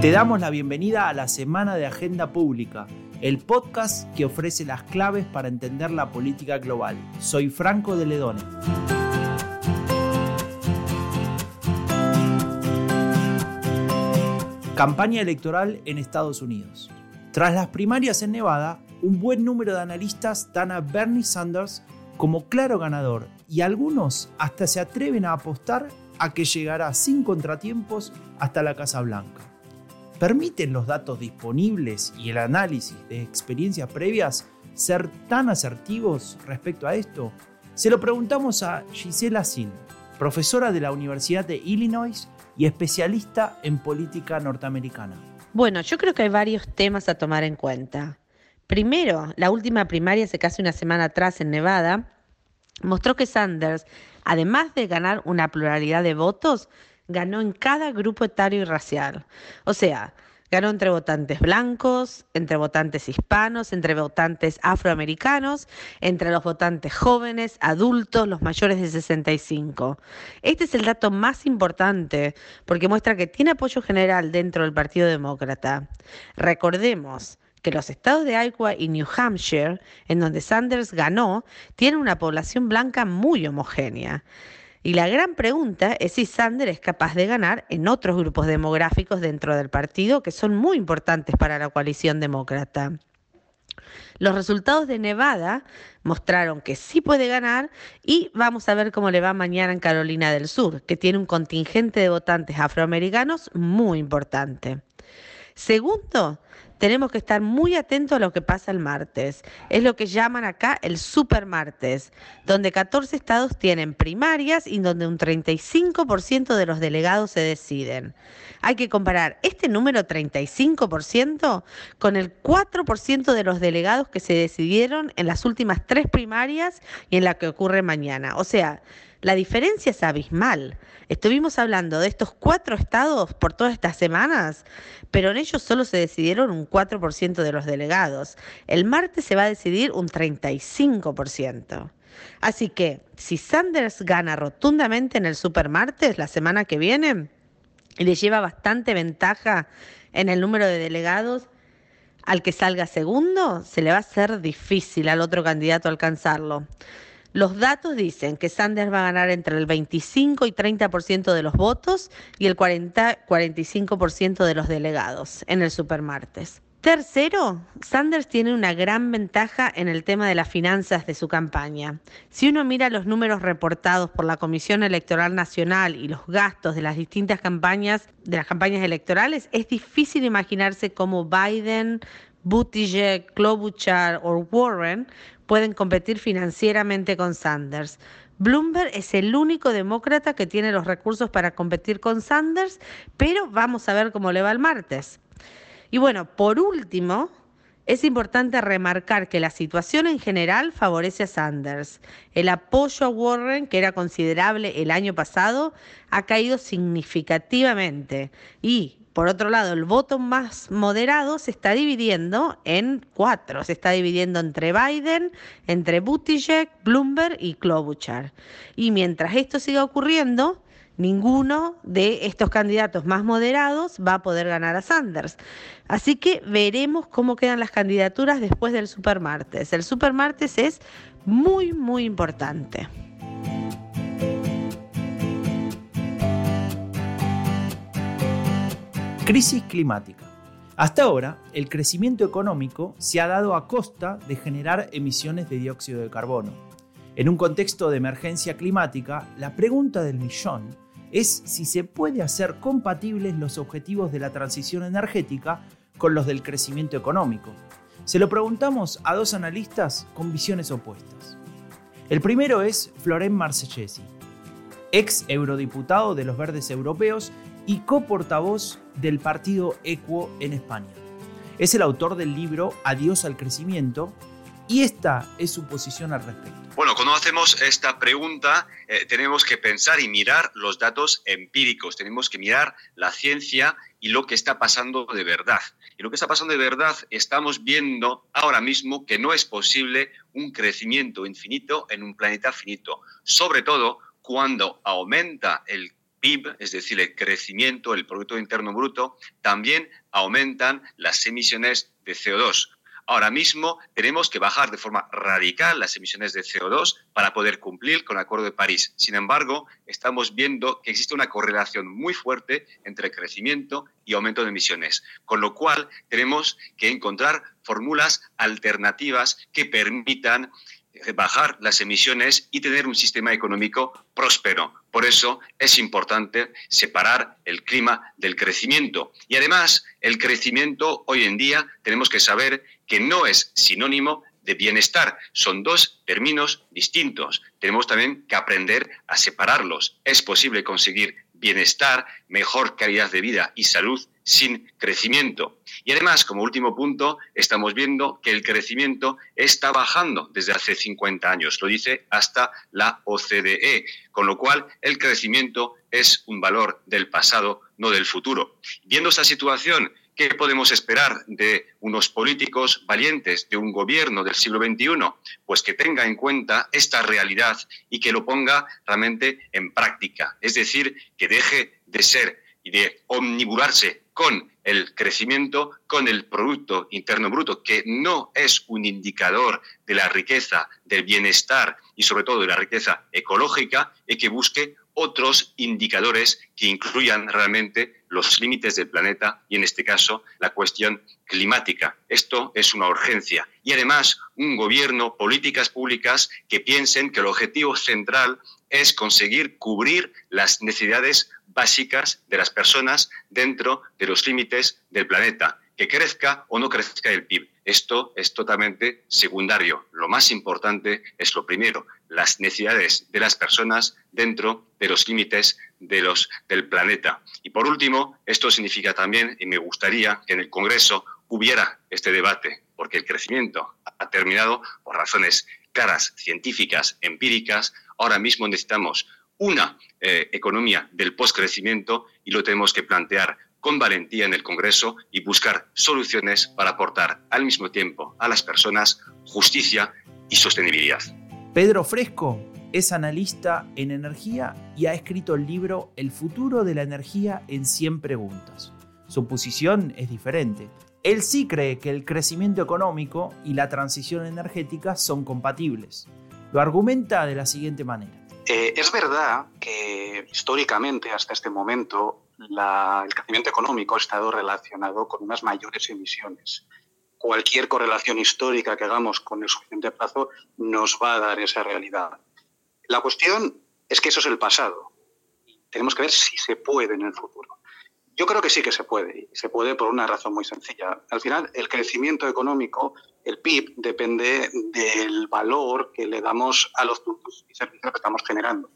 Te damos la bienvenida a la Semana de Agenda Pública, el podcast que ofrece las claves para entender la política global. Soy Franco de Ledone. Campaña electoral en Estados Unidos. Tras las primarias en Nevada, un buen número de analistas dan a Bernie Sanders como claro ganador y algunos hasta se atreven a apostar a que llegará sin contratiempos hasta la Casa Blanca. ¿Permiten los datos disponibles y el análisis de experiencias previas ser tan asertivos respecto a esto? Se lo preguntamos a Gisela Sin, profesora de la Universidad de Illinois y especialista en política norteamericana. Bueno, yo creo que hay varios temas a tomar en cuenta. Primero, la última primaria hace casi una semana atrás en Nevada mostró que Sanders, además de ganar una pluralidad de votos, ganó en cada grupo etario y racial. O sea, ganó entre votantes blancos, entre votantes hispanos, entre votantes afroamericanos, entre los votantes jóvenes, adultos, los mayores de 65. Este es el dato más importante porque muestra que tiene apoyo general dentro del Partido Demócrata. Recordemos, que los estados de Iowa y New Hampshire, en donde Sanders ganó, tienen una población blanca muy homogénea. Y la gran pregunta es si Sanders es capaz de ganar en otros grupos demográficos dentro del partido que son muy importantes para la coalición demócrata. Los resultados de Nevada mostraron que sí puede ganar y vamos a ver cómo le va mañana en Carolina del Sur, que tiene un contingente de votantes afroamericanos muy importante. Segundo, tenemos que estar muy atentos a lo que pasa el martes. Es lo que llaman acá el super martes, donde 14 estados tienen primarias y donde un 35% de los delegados se deciden. Hay que comparar este número 35% con el 4% de los delegados que se decidieron en las últimas tres primarias y en la que ocurre mañana. O sea, la diferencia es abismal. Estuvimos hablando de estos cuatro estados por todas estas semanas, pero en ellos solo se decidieron un 4% de los delegados. El martes se va a decidir un 35%. Así que si Sanders gana rotundamente en el supermartes la semana que viene y le lleva bastante ventaja en el número de delegados, al que salga segundo, se le va a hacer difícil al otro candidato alcanzarlo. Los datos dicen que Sanders va a ganar entre el 25 y 30% de los votos y el 40, 45% de los delegados en el supermartes. Tercero, Sanders tiene una gran ventaja en el tema de las finanzas de su campaña. Si uno mira los números reportados por la Comisión Electoral Nacional y los gastos de las distintas campañas, de las campañas electorales, es difícil imaginarse cómo Biden, Buttigieg, Klobuchar o Warren pueden competir financieramente con Sanders. Bloomberg es el único demócrata que tiene los recursos para competir con Sanders, pero vamos a ver cómo le va el martes. Y bueno, por último, es importante remarcar que la situación en general favorece a Sanders. El apoyo a Warren, que era considerable el año pasado, ha caído significativamente y por otro lado, el voto más moderado se está dividiendo en cuatro. Se está dividiendo entre Biden, entre Buttigieg, Bloomberg y Klobuchar. Y mientras esto siga ocurriendo, ninguno de estos candidatos más moderados va a poder ganar a Sanders. Así que veremos cómo quedan las candidaturas después del supermartes. El supermartes es muy, muy importante. Crisis climática. Hasta ahora, el crecimiento económico se ha dado a costa de generar emisiones de dióxido de carbono. En un contexto de emergencia climática, la pregunta del millón es si se puede hacer compatibles los objetivos de la transición energética con los del crecimiento económico. Se lo preguntamos a dos analistas con visiones opuestas. El primero es Florent Marcellesi, ex eurodiputado de los Verdes Europeos y coportavoz del partido Equo en España. Es el autor del libro Adiós al crecimiento y esta es su posición al respecto. Bueno, cuando hacemos esta pregunta eh, tenemos que pensar y mirar los datos empíricos, tenemos que mirar la ciencia y lo que está pasando de verdad. Y lo que está pasando de verdad, estamos viendo ahora mismo que no es posible un crecimiento infinito en un planeta finito, sobre todo cuando aumenta el Es decir, el crecimiento, el Producto Interno Bruto, también aumentan las emisiones de CO2. Ahora mismo tenemos que bajar de forma radical las emisiones de CO2 para poder cumplir con el Acuerdo de París. Sin embargo, estamos viendo que existe una correlación muy fuerte entre crecimiento y aumento de emisiones, con lo cual tenemos que encontrar fórmulas alternativas que permitan bajar las emisiones y tener un sistema económico próspero. Por eso es importante separar el clima del crecimiento. Y además, el crecimiento hoy en día tenemos que saber que no es sinónimo de bienestar. Son dos términos distintos. Tenemos también que aprender a separarlos. Es posible conseguir bienestar, mejor calidad de vida y salud sin crecimiento. Y además, como último punto, estamos viendo que el crecimiento está bajando desde hace 50 años, lo dice hasta la OCDE, con lo cual el crecimiento es un valor del pasado, no del futuro. Viendo esta situación, ¿qué podemos esperar de unos políticos valientes, de un gobierno del siglo XXI? Pues que tenga en cuenta esta realidad y que lo ponga realmente en práctica, es decir, que deje de ser y de omniburarse con el crecimiento, con el Producto Interno Bruto, que no es un indicador de la riqueza, del bienestar y sobre todo de la riqueza ecológica, y que busque otros indicadores que incluyan realmente los límites del planeta y en este caso la cuestión climática. Esto es una urgencia. Y además un gobierno, políticas públicas que piensen que el objetivo central es conseguir cubrir las necesidades básicas de las personas dentro de los límites del planeta, que crezca o no crezca el PIB. Esto es totalmente secundario. Lo más importante es lo primero, las necesidades de las personas dentro de los límites del planeta. Y por último, esto significa también, y me gustaría que en el Congreso hubiera este debate, porque el crecimiento ha terminado por razones claras, científicas, empíricas. Ahora mismo necesitamos una eh, economía del postcrecimiento y lo tenemos que plantear con valentía en el Congreso y buscar soluciones para aportar al mismo tiempo a las personas justicia y sostenibilidad. Pedro Fresco es analista en energía y ha escrito el libro El futuro de la energía en 100 preguntas. Su posición es diferente. Él sí cree que el crecimiento económico y la transición energética son compatibles. Lo argumenta de la siguiente manera. Eh, es verdad que históricamente, hasta este momento, el crecimiento económico ha estado relacionado con unas mayores emisiones. Cualquier correlación histórica que hagamos con el suficiente plazo nos va a dar esa realidad. La cuestión es que eso es el pasado. Tenemos que ver si se puede en el futuro. Yo creo que sí que se puede, y se puede por una razón muy sencilla. Al final, el crecimiento económico, el PIB, depende del valor que le damos a los productos y servicios que estamos generando.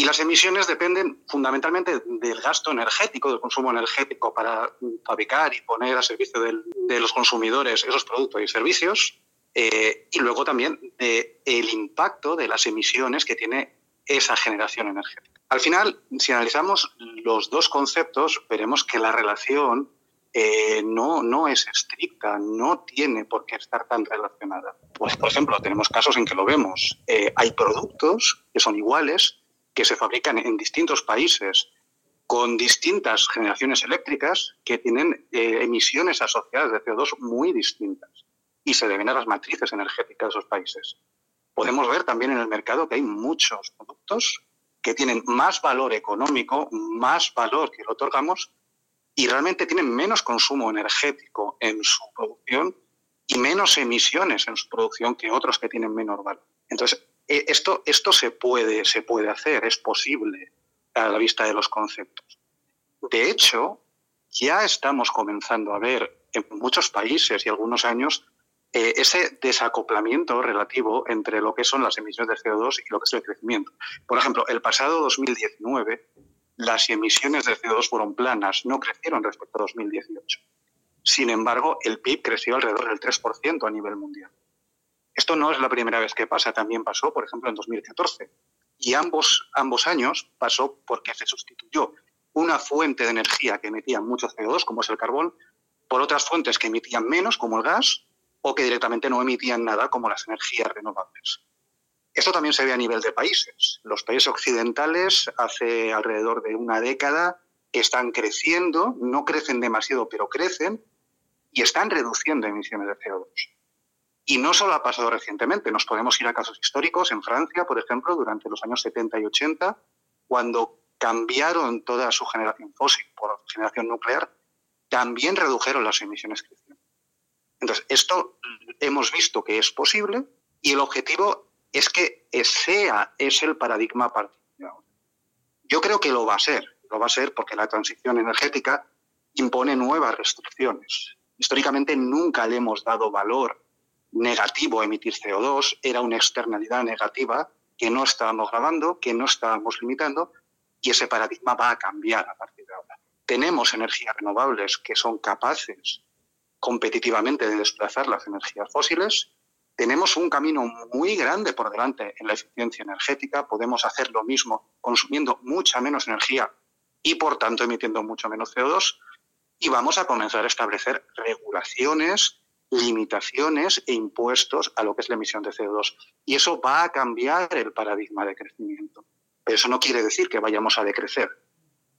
Y las emisiones dependen fundamentalmente del gasto energético, del consumo energético para fabricar y poner a servicio de los consumidores esos productos y servicios, eh, y luego también del impacto de las emisiones que tiene esa generación energética. Al final, si analizamos los dos conceptos, veremos que la relación eh, no, no es estricta, no tiene por qué estar tan relacionada. Pues, por ejemplo, tenemos casos en que lo vemos. Eh, hay productos que son iguales, que se fabrican en distintos países, con distintas generaciones eléctricas que tienen eh, emisiones asociadas de CO2 muy distintas y se deben a las matrices energéticas de esos países. Podemos ver también en el mercado que hay muchos productos que tienen más valor económico, más valor que le otorgamos y realmente tienen menos consumo energético en su producción y menos emisiones en su producción que otros que tienen menor valor. Entonces, esto, esto se, puede, se puede hacer, es posible a la vista de los conceptos. De hecho, ya estamos comenzando a ver en muchos países y algunos años eh, ese desacoplamiento relativo entre lo que son las emisiones de CO2 y lo que es el crecimiento. Por ejemplo, el pasado 2019 las emisiones de CO2 fueron planas, no crecieron respecto a 2018. Sin embargo, el PIB creció alrededor del 3% a nivel mundial. Esto no es la primera vez que pasa, también pasó, por ejemplo, en 2014. Y ambos, ambos años pasó porque se sustituyó una fuente de energía que emitía mucho CO2, como es el carbón, por otras fuentes que emitían menos, como el gas, o que directamente no emitían nada como las energías renovables. Esto también se ve a nivel de países. Los países occidentales hace alrededor de una década están creciendo, no crecen demasiado, pero crecen y están reduciendo emisiones de CO2. Y no solo ha pasado recientemente, nos podemos ir a casos históricos. En Francia, por ejemplo, durante los años 70 y 80, cuando cambiaron toda su generación fósil por generación nuclear, también redujeron las emisiones crecientes. Entonces, esto hemos visto que es posible y el objetivo es que sea es el paradigma ahora. Yo creo que lo va a ser, lo va a ser porque la transición energética impone nuevas restricciones. Históricamente nunca le hemos dado valor negativo emitir CO2, era una externalidad negativa que no estábamos grabando, que no estábamos limitando, y ese paradigma va a cambiar a partir de ahora. Tenemos energías renovables que son capaces competitivamente de desplazar las energías fósiles. Tenemos un camino muy grande por delante en la eficiencia energética. Podemos hacer lo mismo consumiendo mucha menos energía y, por tanto, emitiendo mucho menos CO2. Y vamos a comenzar a establecer regulaciones, limitaciones e impuestos a lo que es la emisión de CO2. Y eso va a cambiar el paradigma de crecimiento. Pero eso no quiere decir que vayamos a decrecer.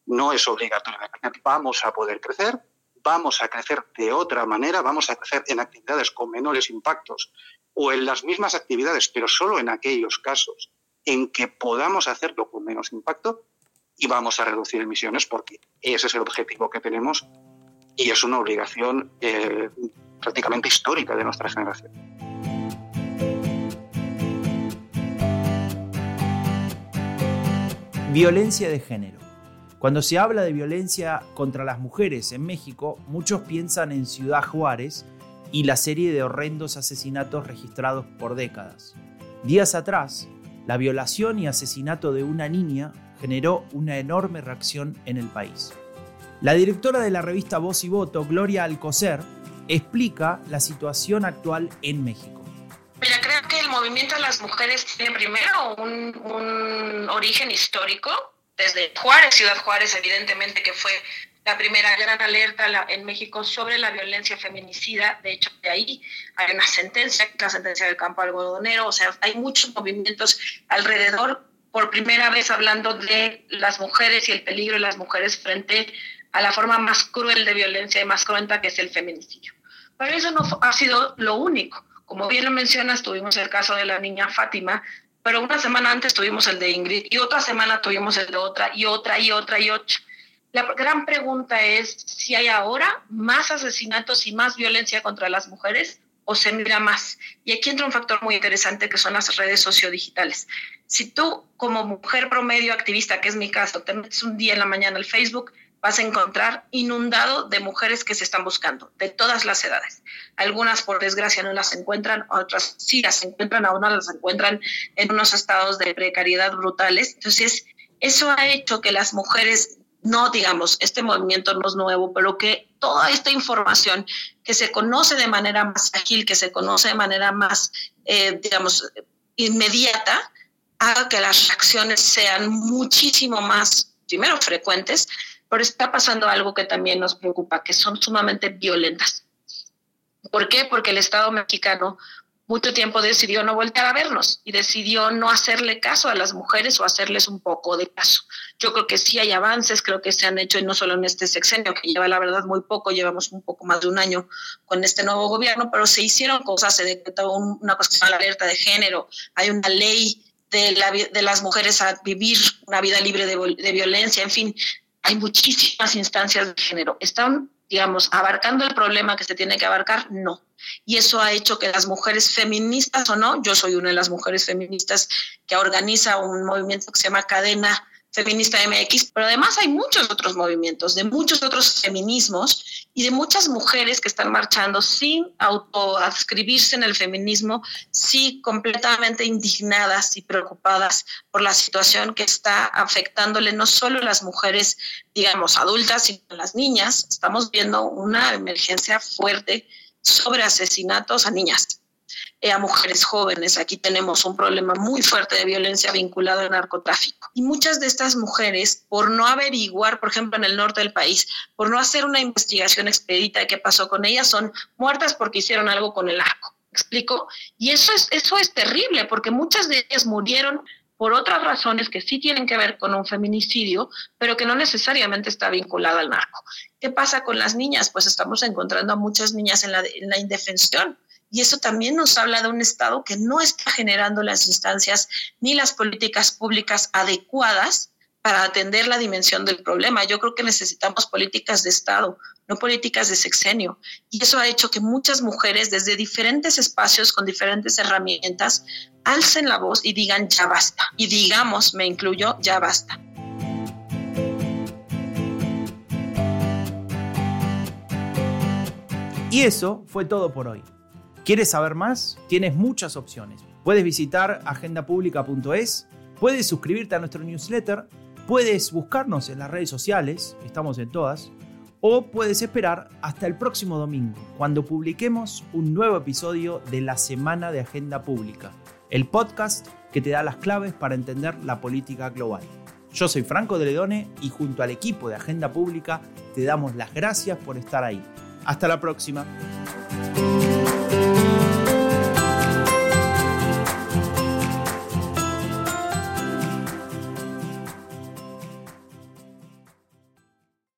No es obligatorio. Vamos a poder crecer, vamos a crecer de otra manera, vamos a crecer en actividades con menores impactos o en las mismas actividades, pero solo en aquellos casos en que podamos hacerlo con menos impacto y vamos a reducir emisiones porque ese es el objetivo que tenemos y es una obligación eh, prácticamente histórica de nuestra generación. Violencia de género. Cuando se habla de violencia contra las mujeres en México, muchos piensan en Ciudad Juárez y la serie de horrendos asesinatos registrados por décadas. Días atrás, la violación y asesinato de una niña generó una enorme reacción en el país. La directora de la revista Voz y Voto, Gloria Alcocer, explica la situación actual en México. Creo que el movimiento de las mujeres tiene primero un, un origen histórico desde Juárez, Ciudad Juárez, evidentemente que fue la primera gran alerta en México sobre la violencia feminicida. De hecho, de ahí hay una sentencia, la sentencia del campo algodonero. O sea, hay muchos movimientos alrededor, por primera vez hablando de las mujeres y el peligro de las mujeres frente a la forma más cruel de violencia y más cruenta que es el feminicidio. Pero eso no ha sido lo único. Como bien lo mencionas, tuvimos el caso de la niña Fátima, pero una semana antes tuvimos el de Ingrid y otra semana tuvimos el de otra y otra y otra y otra. La gran pregunta es si hay ahora más asesinatos y más violencia contra las mujeres o se mira más. Y aquí entra un factor muy interesante que son las redes sociodigitales. Si tú como mujer promedio activista, que es mi caso, te metes un día en la mañana al Facebook, vas a encontrar inundado de mujeres que se están buscando, de todas las edades. Algunas, por desgracia, no las encuentran, otras sí las encuentran, aún no las encuentran en unos estados de precariedad brutales. Entonces, eso ha hecho que las mujeres, no digamos, este movimiento no es nuevo, pero que toda esta información que se conoce de manera más ágil, que se conoce de manera más, eh, digamos, inmediata, haga que las reacciones sean muchísimo más, primero, frecuentes, pero está pasando algo que también nos preocupa, que son sumamente violentas. ¿Por qué? Porque el Estado mexicano mucho tiempo decidió no volver a vernos y decidió no hacerle caso a las mujeres o hacerles un poco de caso. Yo creo que sí hay avances, creo que se han hecho y no solo en este sexenio, que lleva la verdad muy poco, llevamos un poco más de un año con este nuevo gobierno, pero se hicieron cosas, se decretó una llama la alerta de género, hay una ley de, de las mujeres a vivir una vida libre de, de violencia, en fin, hay muchísimas instancias de género. ¿Están, digamos, abarcando el problema que se tiene que abarcar? No. Y eso ha hecho que las mujeres feministas o no, yo soy una de las mujeres feministas que organiza un movimiento que se llama Cadena Feminista MX, pero además hay muchos otros movimientos, de muchos otros feminismos y de muchas mujeres que están marchando sin autoadscribirse en el feminismo, sí completamente indignadas y preocupadas por la situación que está afectándole no solo a las mujeres, digamos, adultas, sino a las niñas. Estamos viendo una emergencia fuerte sobre asesinatos a niñas a mujeres jóvenes. Aquí tenemos un problema muy fuerte de violencia vinculado al narcotráfico. Y muchas de estas mujeres, por no averiguar, por ejemplo, en el norte del país, por no hacer una investigación expedita de qué pasó con ellas, son muertas porque hicieron algo con el arco. explico? Y eso es, eso es terrible, porque muchas de ellas murieron por otras razones que sí tienen que ver con un feminicidio, pero que no necesariamente está vinculada al narco. ¿Qué pasa con las niñas? Pues estamos encontrando a muchas niñas en la, en la indefensión. Y eso también nos habla de un Estado que no está generando las instancias ni las políticas públicas adecuadas para atender la dimensión del problema. Yo creo que necesitamos políticas de Estado, no políticas de sexenio. Y eso ha hecho que muchas mujeres desde diferentes espacios con diferentes herramientas alcen la voz y digan ya basta. Y digamos, me incluyo, ya basta. Y eso fue todo por hoy. ¿Quieres saber más? Tienes muchas opciones. Puedes visitar agendapublica.es, puedes suscribirte a nuestro newsletter Puedes buscarnos en las redes sociales, estamos en todas, o puedes esperar hasta el próximo domingo, cuando publiquemos un nuevo episodio de la Semana de Agenda Pública, el podcast que te da las claves para entender la política global. Yo soy Franco de Ledone y junto al equipo de Agenda Pública te damos las gracias por estar ahí. Hasta la próxima.